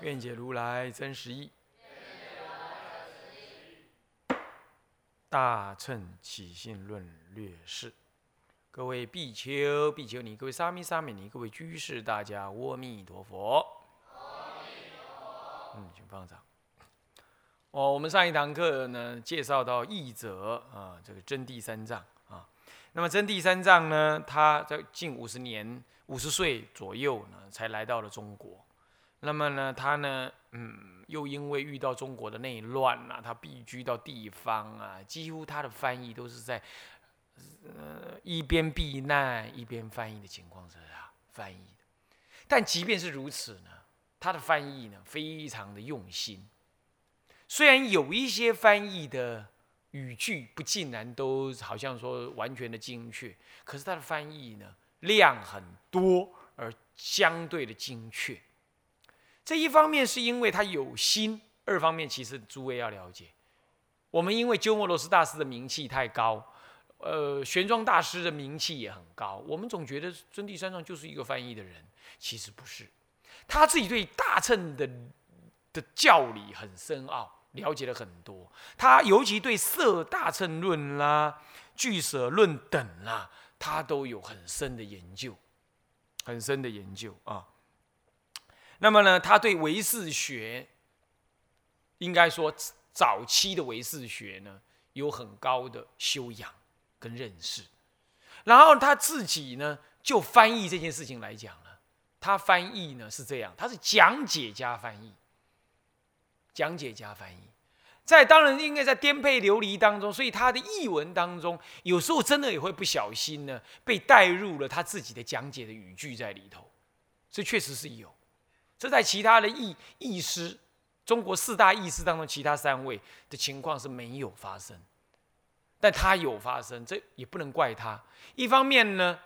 愿解如来真实义。大乘起信论略释。各位比丘、比丘尼，各位沙弥、沙弥尼，各位居士，大家阿弥陀佛。嗯，请放掌。哦，我们上一堂课呢，介绍到译者啊，这个真谛三藏啊。那么真谛三藏呢，他在近五十年、五十岁左右呢，才来到了中国。那么呢，他呢，嗯，又因为遇到中国的内乱呐，他避居到地方啊，几乎他的翻译都是在，呃，一边避难一边翻译的情况之下翻译的。但即便是如此呢，他的翻译呢，非常的用心。虽然有一些翻译的语句不尽然都好像说完全的精确，可是他的翻译呢，量很多而相对的精确。这一方面是因为他有心，二方面其实诸位要了解，我们因为鸠摩罗什大师的名气太高，呃，玄奘大师的名气也很高，我们总觉得真谛三藏就是一个翻译的人，其实不是，他自己对大乘的的教理很深奥，了解了很多，他尤其对色大乘论啦、俱舍论等啦，他都有很深的研究，很深的研究啊。那么呢，他对唯识学，应该说早期的唯识学呢，有很高的修养跟认识。然后他自己呢，就翻译这件事情来讲呢，他翻译呢是这样，他是讲解加翻译，讲解加翻译，在当然应该在颠沛流离当中，所以他的译文当中，有时候真的也会不小心呢，被带入了他自己的讲解的语句在里头，这确实是有。这在其他的译译师，中国四大译师当中，其他三位的情况是没有发生，但他有发生，这也不能怪他。一方面呢，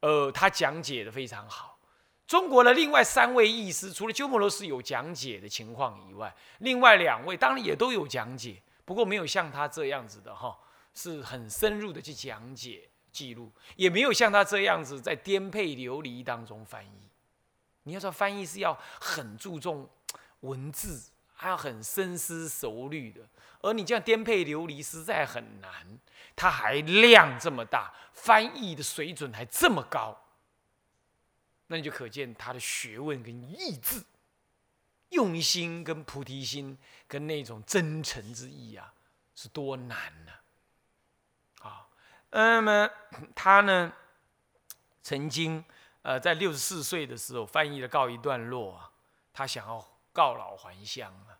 呃，他讲解的非常好。中国的另外三位译师，除了鸠摩罗什有讲解的情况以外，另外两位当然也都有讲解，不过没有像他这样子的哈，是很深入的去讲解记录，也没有像他这样子在颠沛流离当中翻译。你要说翻译是要很注重文字，还要很深思熟虑的，而你这样颠沛流离实在很难。它还量这么大，翻译的水准还这么高，那你就可见他的学问跟意志、用心跟菩提心跟那种真诚之意啊，是多难呢？啊，那么 他呢，曾经。呃，在六十四岁的时候，翻译了告一段落啊，他想要告老还乡啊。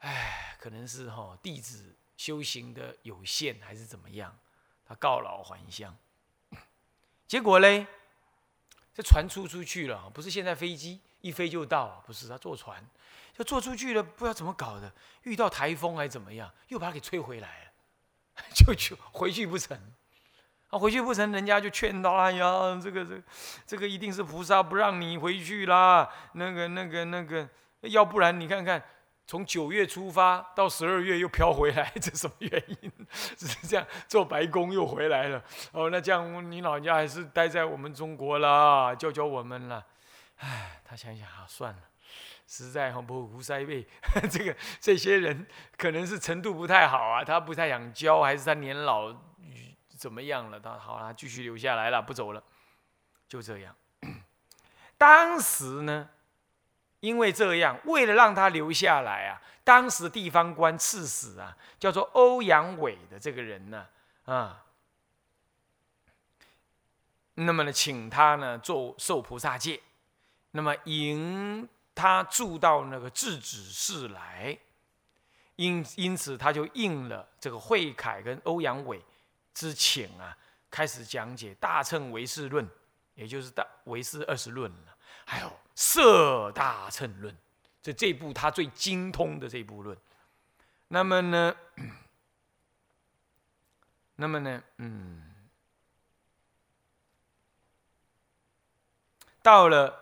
哎，可能是哈弟子修行的有限，还是怎么样，他告老还乡。结果嘞，这船出出去了，不是现在飞机一飞就到，不是他坐船，就坐出去了，不知道怎么搞的，遇到台风还是怎么样，又把他给吹回来了，就就回去不成。啊，回去不成，人家就劝道：“哎呀，这个这，这个一定是菩萨不让你回去啦。那个那个那个，要不然你看看，从九月出发到十二月又飘回来，这什么原因？是这样，做白宫又回来了。哦，那这样你老人家还是待在我们中国啦，教教我们啦。哎，他想想啊，算了，实在很不胡塞背。这个这些人可能是程度不太好啊，他不太想教，还是他年老。”怎么样了？他好了，继续留下来了，不走了，就这样。当时呢，因为这样，为了让他留下来啊，当时地方官赐死啊，叫做欧阳伟的这个人呢，啊，那么呢，请他呢做受菩萨戒，那么迎他住到那个智子寺来，因因此他就应了这个慧凯跟欧阳伟。之前啊，开始讲解《大乘唯识论》，也就是《大唯识二十论》，还有《色大乘论》，这这部他最精通的这部论。那么呢，那么呢，嗯，到了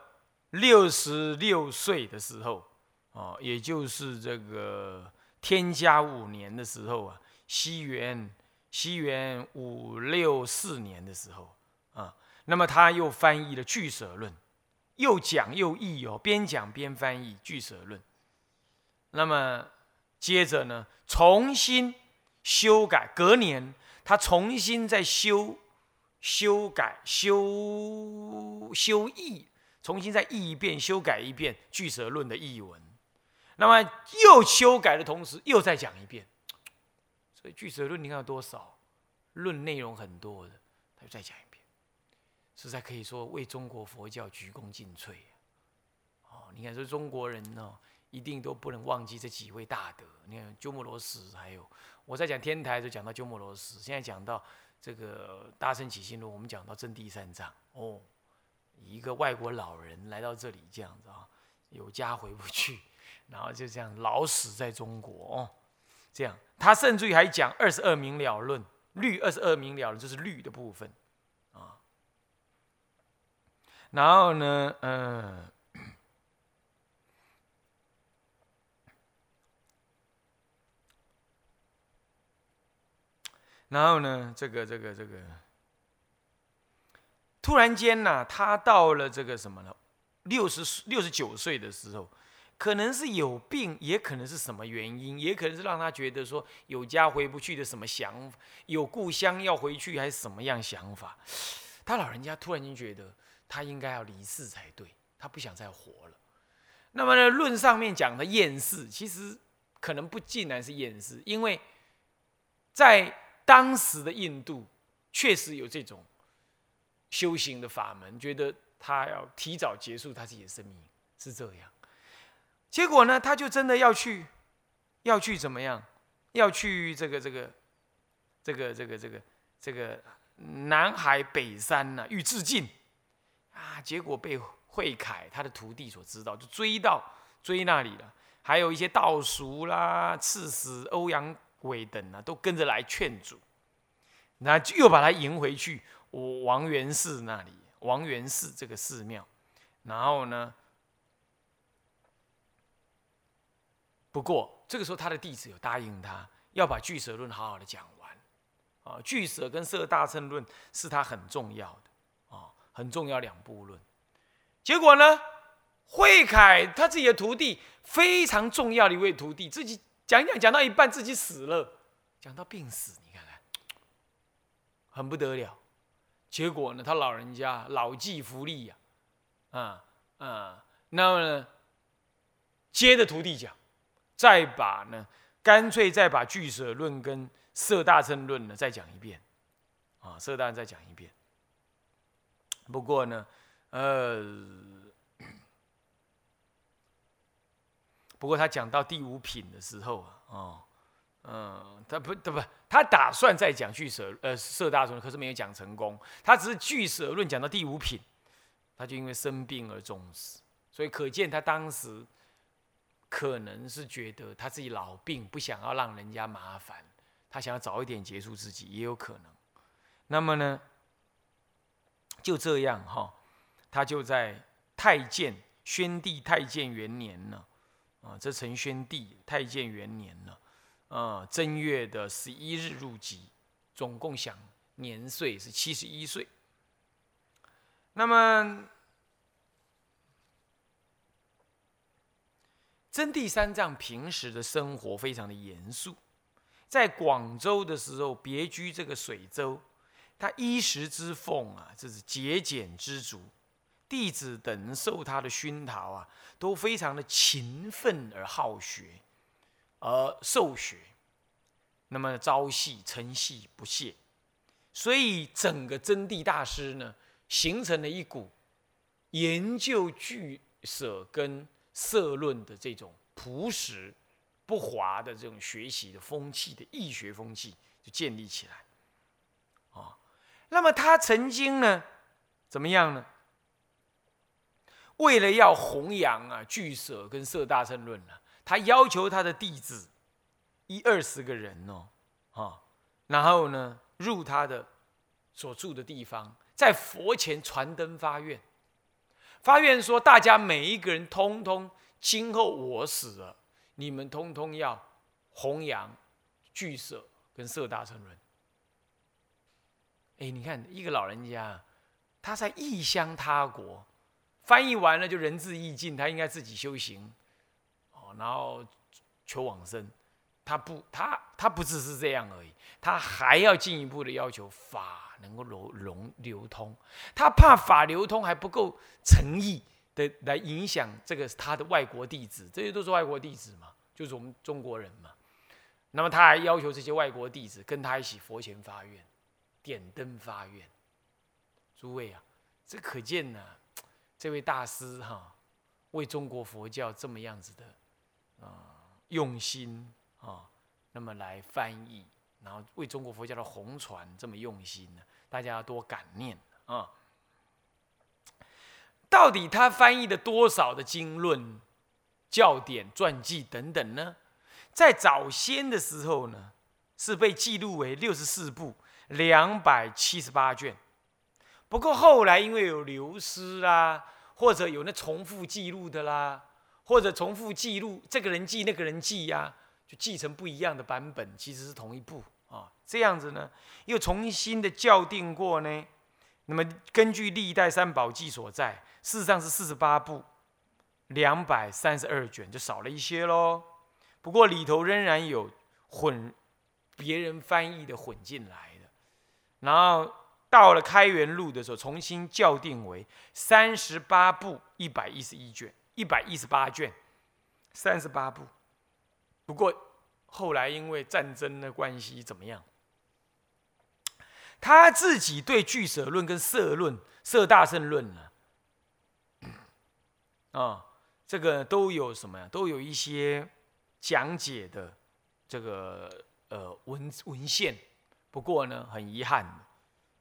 六十六岁的时候，哦，也就是这个天嘉五年的时候啊，西元西元五六四年的时候啊，那么他又翻译了《俱舍论》。又讲又译哦，边讲边翻译《俱舍论》。那么接着呢，重新修改。隔年，他重新再修、修改、修修译，重新再译一遍、修改一遍《俱舍论》的译文。那么又修改的同时，又再讲一遍。所以《俱舍论》你看有多少？论内容很多的，他就再讲一遍。实在可以说为中国佛教鞠躬尽瘁哦，你看说中国人呢，一定都不能忘记这几位大德。你看鸠摩罗什，还有我在讲天台就讲到鸠摩罗什，现在讲到这个大乘起信论，我们讲到真谛三藏哦，一个外国老人来到这里这样子啊，有家回不去，然后就这样老死在中国哦，这样他甚至于还讲二十二明了论，律二十二明了论就是律的部分。啊然后呢，嗯，然后呢，这个这个这个，突然间呢，他到了这个什么呢？六十六十九岁的时候，可能是有病，也可能是什么原因，也可能是让他觉得说有家回不去的什么想法，有故乡要回去还是什么样想法？他老人家突然间觉得。他应该要离世才对，他不想再活了。那么呢，论上面讲的厌世，其实可能不尽然是厌世，因为在当时的印度确实有这种修行的法门，觉得他要提早结束他自己的生命，是这样。结果呢，他就真的要去，要去怎么样？要去这个这个这个这个这个这个南海北山呢，欲自尽。啊！结果被慧凯他的徒弟所知道，就追到追那里了。还有一些道俗啦、刺史欧阳伟等啊，都跟着来劝阻。那又把他迎回去王元寺那里，王元寺这个寺庙。然后呢，不过这个时候他的弟子有答应他，要把俱舍论好好的讲完。啊，俱舍跟色大乘论是他很重要的啊。很重要两部论，结果呢？慧凯他自己的徒弟非常重要的一位徒弟，自己讲讲讲到一半自己死了，讲到病死，你看看，很不得了。结果呢，他老人家老骥伏枥呀，啊啊，那么，接着徒弟讲，再把呢，干脆再把俱舍论跟色大乘论呢再讲一遍，啊，色大再讲一遍。不过呢，呃，不过他讲到第五品的时候啊，哦，嗯，他不，他不，他打算再讲俱舍，呃，色大乘，可是没有讲成功。他只是俱舍论讲到第五品，他就因为生病而终死。所以可见他当时可能是觉得他自己老病，不想要让人家麻烦，他想要早一点结束自己，也有可能。那么呢？就这样哈，他就在太建宣帝太建元年呢，啊，这成宣帝太建元年呢，啊，正月的十一日入籍，总共享年岁是七十一岁。那么真谛三藏平时的生活非常的严肃，在广州的时候别居这个水州。他衣食之奉啊，这是节俭知足，弟子等受他的熏陶啊，都非常的勤奋而好学，而受学，那么朝夕晨夕不懈，所以整个真谛大师呢，形成了一股研究俱舍跟色论的这种朴实不华的这种学习的风气的易学风气就建立起来啊。那么他曾经呢，怎么样呢？为了要弘扬啊俱舍跟色大乘论啊，他要求他的弟子一二十个人哦，啊，然后呢入他的所住的地方，在佛前传灯发愿，发愿说大家每一个人通通今后我死了，你们通通要弘扬聚舍跟色大乘论。哎，你看一个老人家，他在异乡他国。翻译完了就仁至义尽，他应该自己修行，哦，然后求往生。他不，他他不只是这样而已，他还要进一步的要求法能够流融流通。他怕法流通还不够诚意的来影响这个他的外国弟子，这些都是外国弟子嘛，就是我们中国人嘛。那么他还要求这些外国弟子跟他一起佛前发愿，点灯发愿。诸位啊，这可见呢。这位大师哈，为中国佛教这么样子的啊用心啊，那么来翻译，然后为中国佛教的红传这么用心呢，大家要多感念啊。到底他翻译的多少的经论、教典、传记等等呢？在早先的时候呢，是被记录为六十四部、两百七十八卷。不过后来因为有流失啦，或者有那重复记录的啦，或者重复记录这个人记那个人记呀，就记成不一样的版本，其实是同一部啊。这样子呢，又重新的校订过呢。那么根据历代三宝记所在，事实上是四十八部，两百三十二卷，就少了一些喽。不过里头仍然有混别人翻译的混进来的，然后。到了开元录的时候，重新校订为三十八部一百一十一卷，一百一十八卷，三十八部。不过后来因为战争的关系，怎么样？他自己对俱舍论跟色论、色大圣论呢？啊，这个都有什么呀？都有一些讲解的这个呃文文献。不过呢，很遗憾。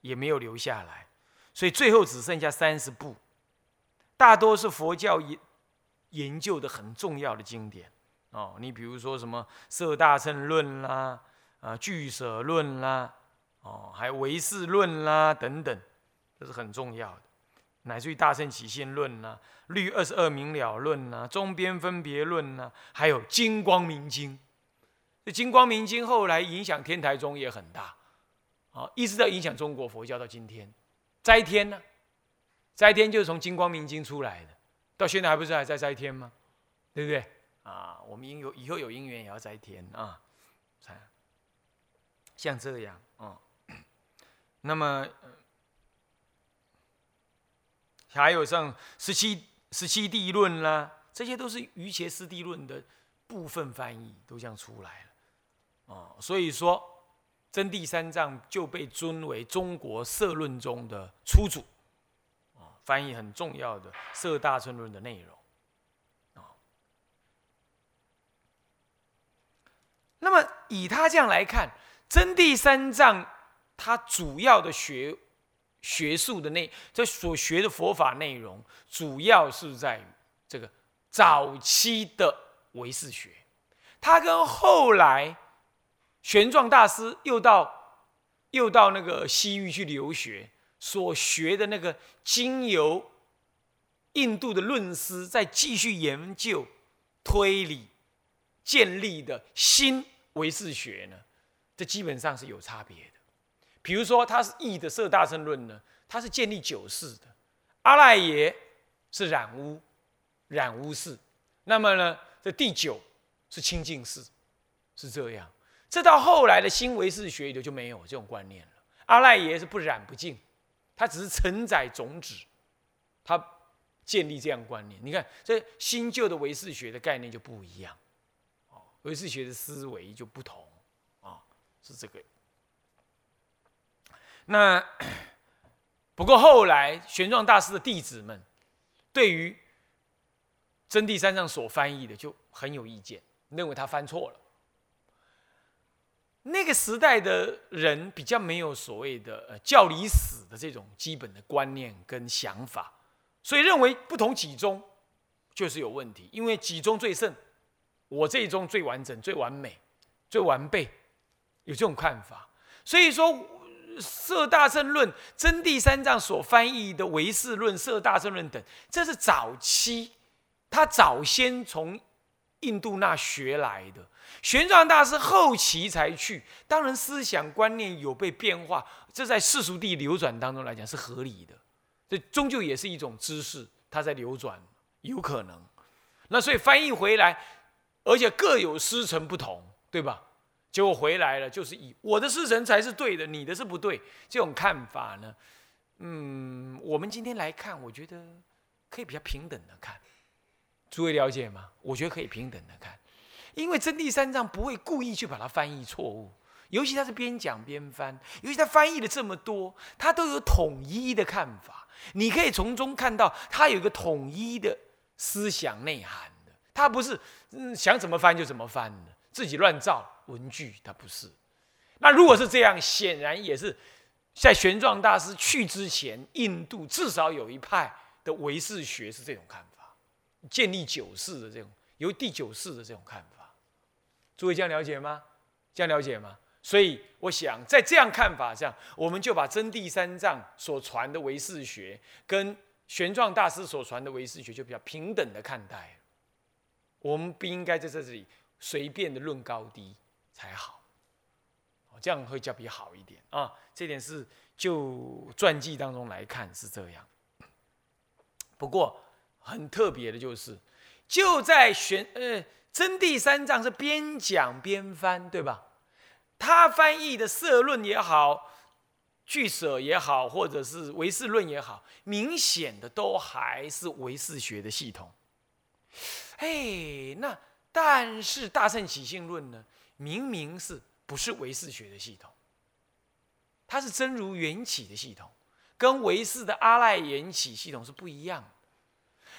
也没有留下来，所以最后只剩下三十部，大多是佛教研研究的很重要的经典哦。你比如说什么《色大乘论》啦，啊《俱舍论》啦，哦，还《唯识论》啦等等，这是很重要的，乃至于《大乘起信论》啦，《律二十二明了论》啦，《中边分别论》啦，还有《金光明经》。这《金光明经》后来影响天台宗也很大。啊，一直在影响中国佛教到今天。斋天呢？斋天就是从《金光明经》出来的，到现在还不是还在斋天吗？对不对？啊，我们应有以后有因缘也要再填啊。像这样啊，那么还有像十七十七地论啦，这些都是瑜伽师地论的部分翻译，都这样出来了。啊，所以说。真谛三藏就被尊为中国社论中的初祖，啊，翻译很重要的《色大乘论》的内容，啊。那么以他这样来看，真谛三藏他主要的学学术的内，这所学的佛法内容，主要是在于这个早期的唯识学，他跟后来。玄奘大师又到又到那个西域去留学，所学的那个经由印度的论师，在继续研究推理建立的新唯识学呢，这基本上是有差别的。比如说，他是译的《色大乘论》呢，他是建立九世的，阿赖耶是染污染污世，那么呢，这第九是清净世，是这样。这到后来的新唯识学里头就没有这种观念了。阿赖耶是不染不净，他只是承载种子，他建立这样观念。你看这新旧的唯识学的概念就不一样，唯识学的思维就不同，啊，是这个。那 不过后来玄奘大师的弟子们对于真谛三藏所翻译的就很有意见，认为他翻错了。那个时代的人比较没有所谓的呃教理史的这种基本的观念跟想法，所以认为不同几宗就是有问题，因为几宗最胜，我这一宗最完整、最完美、最完备，有这种看法。所以说，《色大圣论》真谛三藏所翻译的《唯识论》《色大圣论》等，这是早期他早先从印度那学来的。玄奘大师后期才去，当然思想观念有被变化，这在世俗地流转当中来讲是合理的。这终究也是一种知识，它在流转，有可能。那所以翻译回来，而且各有师承不同，对吧？结果回来了，就是以我的师承才是对的，你的是不对。这种看法呢，嗯，我们今天来看，我觉得可以比较平等的看。诸位了解吗？我觉得可以平等的看，因为真谛三藏不会故意去把它翻译错误，尤其他是边讲边翻，尤其他翻译了这么多，他都有统一的看法。你可以从中看到他有一个统一的思想内涵，他不是嗯想怎么翻就怎么翻的，自己乱造文具，他不是。那如果是这样，显然也是在玄奘大师去之前，印度至少有一派的唯识学是这种看法，建立九世的这种由第九世的这种看法。诸位这样了解吗？这样了解吗？所以我想，在这样看法上，我们就把真谛三藏所传的唯识学，跟玄奘大师所传的唯识学，就比较平等的看待。我们不应该在这里随便的论高低才好，这样会较比好一点啊。这点是就传记当中来看是这样。不过很特别的就是，就在玄呃真谛三藏是边讲边翻，对吧？他翻译的《社论》也好，《俱舍》也好，或者是《唯识论》也好，明显的都还是唯识学的系统。哎，那但是《大圣起信论》呢，明明是不是唯识学的系统？它是真如缘起的系统，跟唯识的阿赖缘起系统是不一样的。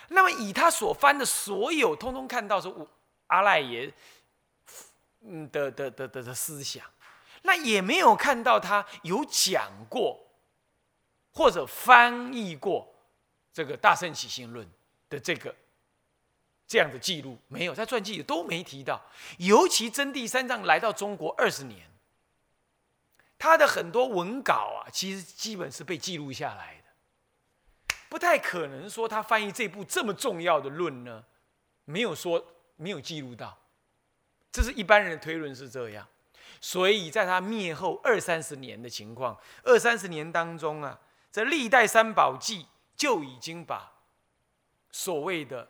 那么以他所翻的所有，通通看到是阿赖耶。嗯的的的的的思想，那也没有看到他有讲过，或者翻译过这个《大圣起信论》的这个这样的记录，没有，在传记里都没提到。尤其真谛三藏来到中国二十年，他的很多文稿啊，其实基本是被记录下来的，不太可能说他翻译这部这么重要的论呢，没有说没有记录到。这是一般人的推论是这样，所以在他灭后二三十年的情况，二三十年当中啊，这历代三宝记就已经把所谓的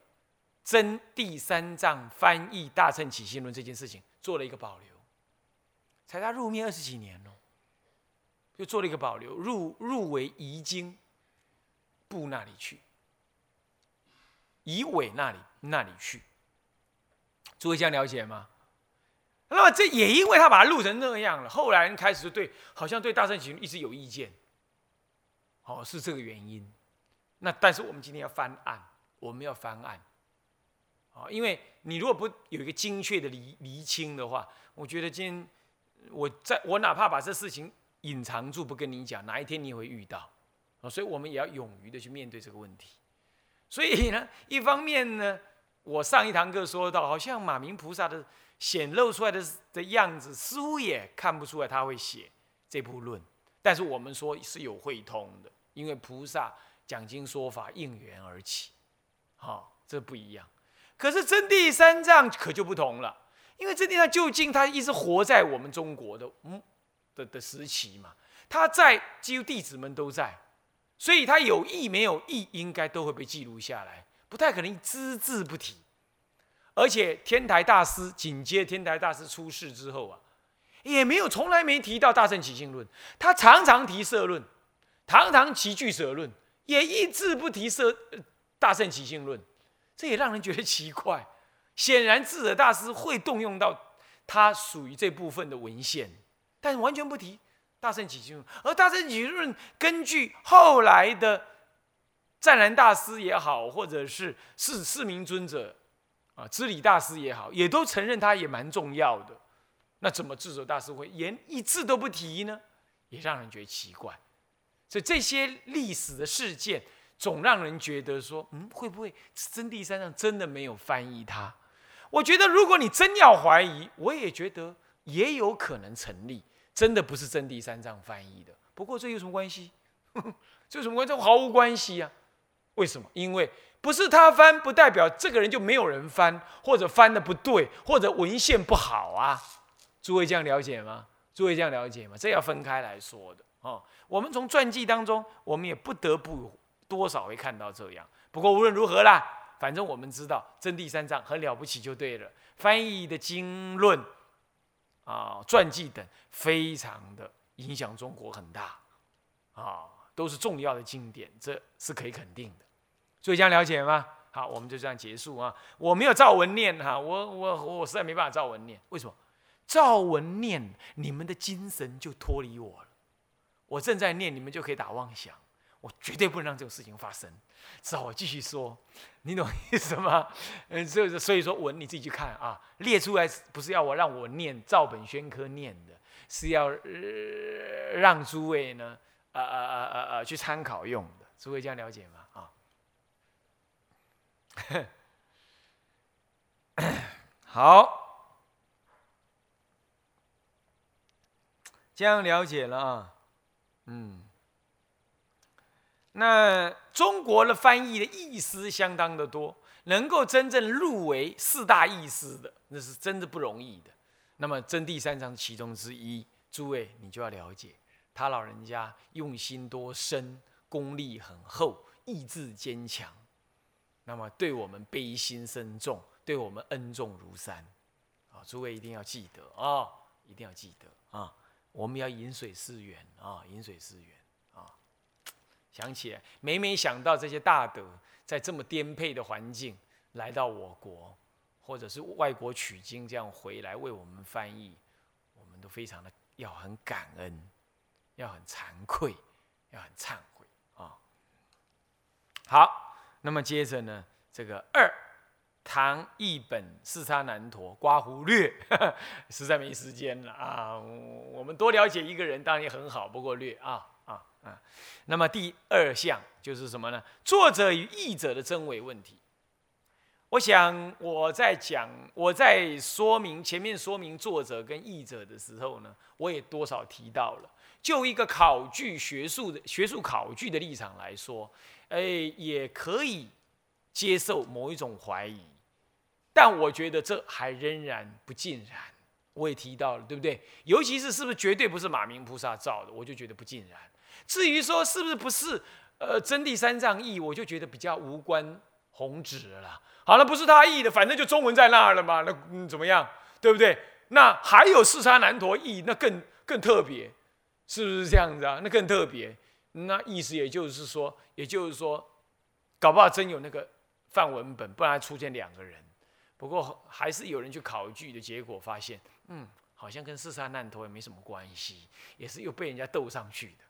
真第三藏翻译《大乘起信论》这件事情做了一个保留，才他入灭二十几年哦，就做了一个保留，入入为遗经部那里去，遗尾那里那里去，诸位这样了解吗？那么这也因为他把它录成那样了，后来人开始对好像对大圣行一直有意见，哦，是这个原因。那但是我们今天要翻案，我们要翻案，啊，因为你如果不有一个精确的厘厘清的话，我觉得今天我在我哪怕把这事情隐藏住不跟你讲，哪一天你也会遇到，啊，所以我们也要勇于的去面对这个问题。所以呢，一方面呢，我上一堂课说到，好像马明菩萨的。显露出来的的样子，似乎也看不出来他会写这部论。但是我们说是有会通的，因为菩萨讲经说法应缘而起，好，这不一样。可是真谛三藏可就不同了，因为真谛上究竟他一直活在我们中国的嗯的的时期嘛，他在几乎弟子们都在，所以他有意没有意，应该都会被记录下来，不太可能只字不提。而且天台大师紧接天台大师出世之后啊，也没有从来没提到大圣起信论，他常常提社论，堂堂齐聚舍论，也一字不提社大圣起信论，这也让人觉得奇怪。显然智者大师会动用到他属于这部分的文献，但完全不提大乘起信论。而大乘起信论根据后来的湛然大师也好，或者是四四明尊者。啊，知礼大师也好，也都承认他也蛮重要的。那怎么智者大师会连一字都不提呢？也让人觉得奇怪。所以这些历史的事件，总让人觉得说，嗯，会不会真谛三藏真的没有翻译它？我觉得如果你真要怀疑，我也觉得也有可能成立，真的不是真谛三藏翻译的。不过这有什么关系？这有什么关系？毫无关系呀。为什么？因为不是他翻，不代表这个人就没有人翻，或者翻的不对，或者文献不好啊。诸位这样了解吗？诸位这样了解吗？这要分开来说的哦。我们从传记当中，我们也不得不多少会看到这样。不过无论如何啦，反正我们知道真谛三藏很了不起就对了。翻译的经论啊、传记等，非常的影响中国很大啊，都是重要的经典，这是可以肯定的。所以这样了解吗？好，我们就这样结束啊。我没有照文念哈，我我我实在没办法照文念，为什么？照文念，你们的精神就脱离我了。我正在念，你们就可以打妄想。我绝对不能让这种事情发生。只好我继续说，你懂意思吗？嗯，这所以说文你自己去看啊，列出来不是要我让我念照本宣科念的，是要让诸位呢，呃呃呃呃呃去参考用的。诸位这样了解吗？啊，好，这样了解了啊，嗯。那中国的翻译的译师相当的多，能够真正入围四大译师的，那是真的不容易的。那么真谛三藏其中之一，诸位你就要了解，他老人家用心多深，功力很厚，意志坚强，那么对我们悲心深重，对我们恩重如山，啊，诸位一定要记得啊，一定要记得啊，我们要饮水思源啊，饮水思源。想起，每每想到这些大德在这么颠沛的环境来到我国，或者是外国取经这样回来为我们翻译，我们都非常的要很感恩，要很惭愧，要很忏悔啊。好，那么接着呢，这个二唐译本四叉难陀刮胡略，实在没时间了啊。我们多了解一个人当然也很好，不过略啊。啊啊，那么第二项就是什么呢？作者与译者的真伪问题。我想我在讲，我在说明前面说明作者跟译者的时候呢，我也多少提到了。就一个考据学术的学术考据的立场来说，哎，也可以接受某一种怀疑，但我觉得这还仍然不尽然。我也提到了，对不对？尤其是是不是绝对不是马明菩萨造的，我就觉得不尽然。至于说是不是不是，呃，真谛三藏译，我就觉得比较无关宏旨了。好了，不是他译的，反正就中文在那儿了嘛，那嗯怎么样，对不对？那还有四叉难陀译，那更更特别，是不是这样子啊？那更特别，那意思也就是说，也就是说，搞不好真有那个范文本，不然出现两个人。不过还是有人去考据的结果发现，嗯，好像跟四叉难陀也没什么关系，也是又被人家斗上去的。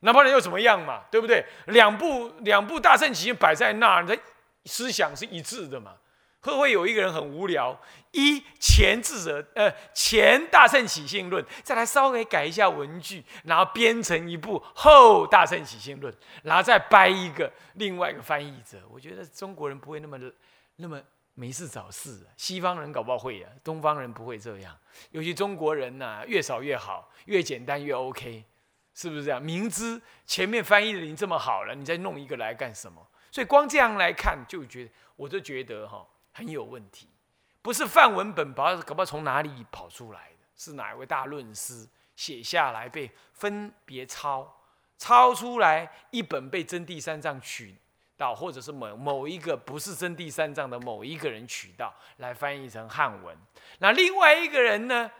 那不然又怎么样嘛？对不对？两部两部大圣起信摆在那儿，的思想是一致的嘛？会不会有一个人很无聊？一前智者，呃，前大圣起信论，再来稍微改一下文句，然后编成一部后大圣起信论，然后再掰一个另外一个翻译者。我觉得中国人不会那么那么没事找事啊，西方人搞不好会啊，东方人不会这样。尤其中国人呐，越少越好，越简单越 OK。是不是这样？明知前面翻译的已经这么好了，你再弄一个来干什么？所以光这样来看，就觉得我就觉得哈很有问题。不是范文本，不知道搞不好从哪里跑出来的，是哪一位大论师写下来被分别抄抄出来一本被真谛三藏取到，或者是某某一个不是真谛三藏的某一个人取到来翻译成汉文。那另外一个人呢？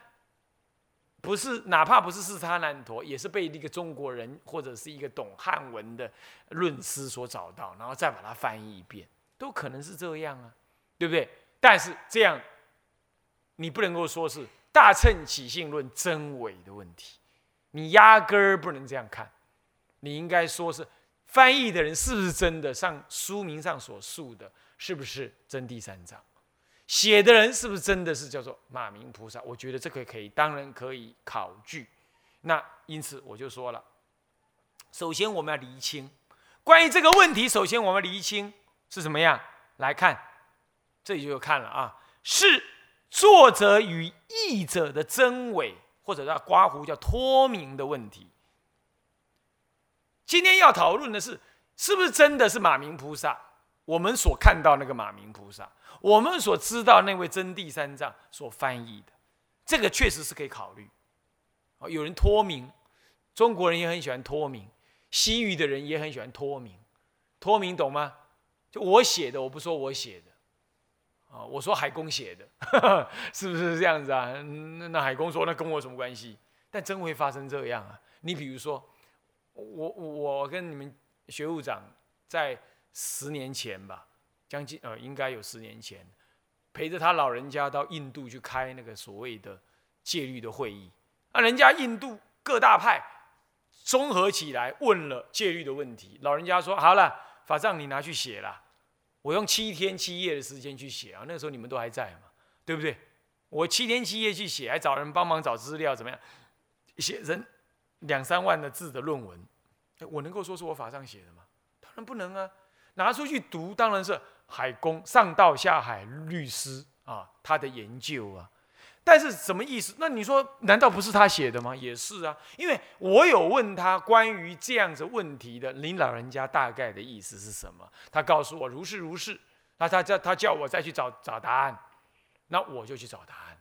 不是，哪怕不是四叉难陀，也是被一个中国人或者是一个懂汉文的论师所找到，然后再把它翻译一遍，都可能是这样啊，对不对？但是这样，你不能够说是大乘起信论真伪的问题，你压根儿不能这样看，你应该说是翻译的人是不是真的，上书名上所述的，是不是真第三章？写的人是不是真的是叫做马明菩萨？我觉得这个可以，当然可以考据。那因此我就说了，首先我们要厘清关于这个问题，首先我们厘清是什么样来看，这里就看了啊，是作者与译者的真伪，或者叫刮胡叫脱明的问题。今天要讨论的是，是不是真的是马明菩萨？我们所看到那个马明菩萨，我们所知道那位真谛三藏所翻译的，这个确实是可以考虑。有人脱名，中国人也很喜欢脱名，西域的人也很喜欢脱名。脱名懂吗？就我写的，我不说我写的，啊，我说海公写的，是不是这样子啊？那那海公说，那跟我什么关系？但真会发生这样啊？你比如说，我我跟你们学务长在十年前吧，将近呃，应该有十年前，陪着他老人家到印度去开那个所谓的戒律的会议。那人家印度各大派综合起来问了戒律的问题，老人家说好了，法藏你拿去写了，我用七天七夜的时间去写啊，那个时候你们都还在嘛，对不对？我七天七夜去写，还找人帮忙找资料，怎么样？写人两三万的字的论文，我能够说是我法上写的吗？当然不能啊！拿出去读，当然是海公上道下海律师啊，他的研究啊。但是什么意思？那你说难道不是他写的吗？也是啊，因为我有问他关于这样子问题的，您老人家大概的意思是什么？他告诉我如是如是。那他叫他叫我再去找找答案，那我就去找答案。